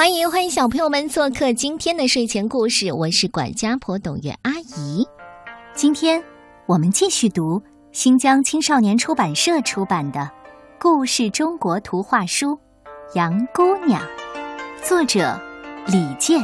欢迎欢迎小朋友们做客今天的睡前故事，我是管家婆董月阿姨。今天我们继续读新疆青少年出版社出版的《故事中国图画书》《杨姑娘》，作者李健。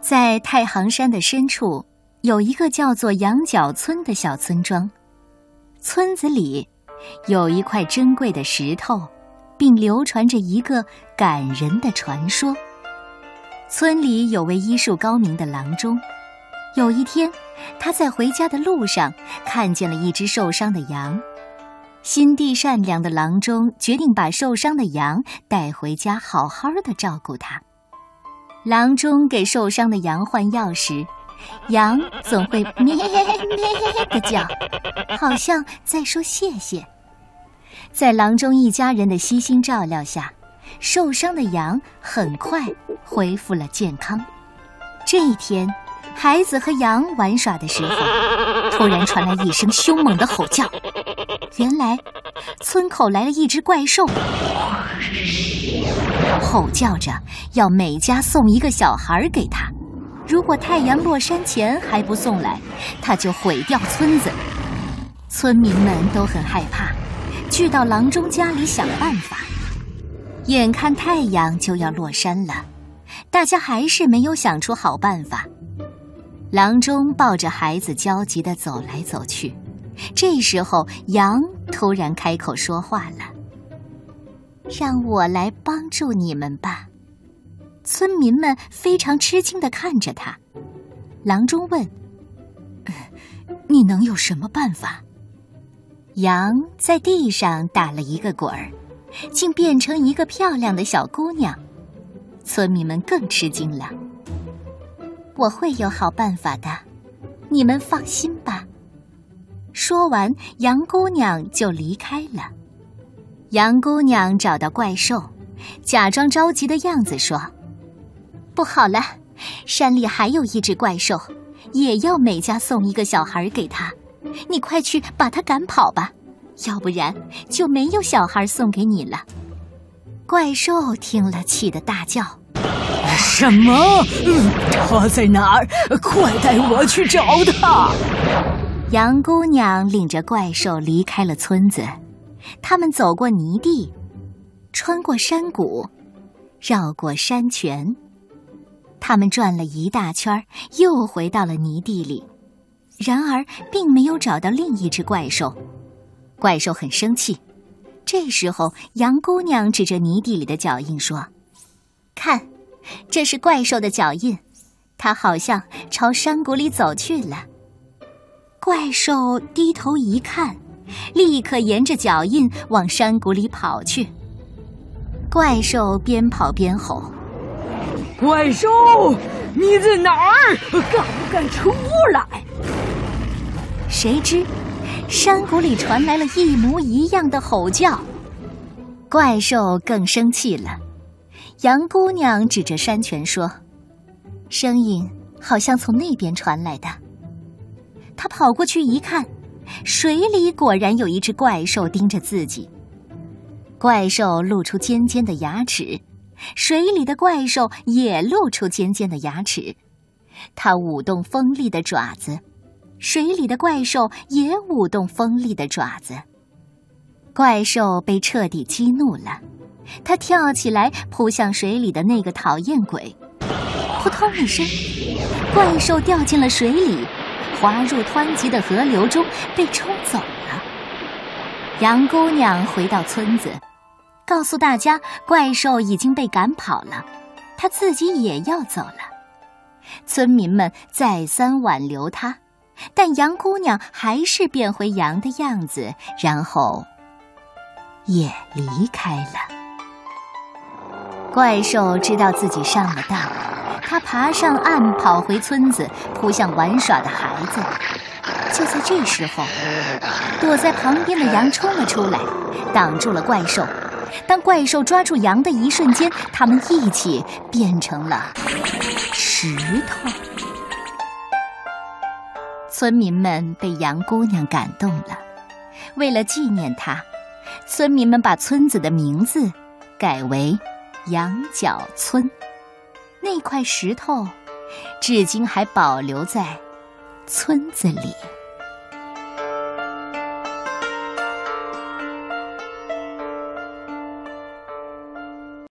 在太行山的深处。有一个叫做羊角村的小村庄，村子里有一块珍贵的石头，并流传着一个感人的传说。村里有位医术高明的郎中，有一天，他在回家的路上看见了一只受伤的羊。心地善良的郎中决定把受伤的羊带回家，好好的照顾它。郎中给受伤的羊换药时。羊总会咩咩的叫，好像在说谢谢。在郎中一家人的悉心照料下，受伤的羊很快恢复了健康。这一天，孩子和羊玩耍的时候，突然传来一声凶猛的吼叫。原来，村口来了一只怪兽，吼叫着要每家送一个小孩给他。如果太阳落山前还不送来，他就毁掉村子。村民们都很害怕，聚到郎中家里想办法。眼看太阳就要落山了，大家还是没有想出好办法。郎中抱着孩子焦急地走来走去。这时候，羊突然开口说话了：“让我来帮助你们吧。”村民们非常吃惊的看着他，郎中问：“你能有什么办法？”羊在地上打了一个滚儿，竟变成一个漂亮的小姑娘。村民们更吃惊了。我会有好办法的，你们放心吧。说完，羊姑娘就离开了。羊姑娘找到怪兽，假装着急的样子说。不好了，山里还有一只怪兽，也要每家送一个小孩给他。你快去把他赶跑吧，要不然就没有小孩送给你了。怪兽听了，气得大叫：“什么？他在哪儿？快带我去找他！”杨姑娘领着怪兽离开了村子，他们走过泥地，穿过山谷，绕过山泉。他们转了一大圈，又回到了泥地里，然而并没有找到另一只怪兽。怪兽很生气。这时候，杨姑娘指着泥地里的脚印说：“看，这是怪兽的脚印，它好像朝山谷里走去了。”怪兽低头一看，立刻沿着脚印往山谷里跑去。怪兽边跑边吼。怪兽，你在哪儿？敢不敢出来？谁知，山谷里传来了一模一样的吼叫。怪兽更生气了。杨姑娘指着山泉说：“声音好像从那边传来的。”她跑过去一看，水里果然有一只怪兽盯着自己。怪兽露出尖尖的牙齿。水里的怪兽也露出尖尖的牙齿，它舞动锋利的爪子，水里的怪兽也舞动锋利的爪子。怪兽被彻底激怒了，它跳起来扑向水里的那个讨厌鬼，扑通一声，怪兽掉进了水里，滑入湍急的河流中，被冲走了。杨姑娘回到村子。告诉大家，怪兽已经被赶跑了，他自己也要走了。村民们再三挽留他，但羊姑娘还是变回羊的样子，然后也离开了。怪兽知道自己上了当，他爬上岸，跑回村子，扑向玩耍的孩子。就在这时候，躲在旁边的羊冲了出来，挡住了怪兽。当怪兽抓住羊的一瞬间，他们一起变成了石头。村民们被杨姑娘感动了，为了纪念她，村民们把村子的名字改为羊角村。那块石头，至今还保留在村子里。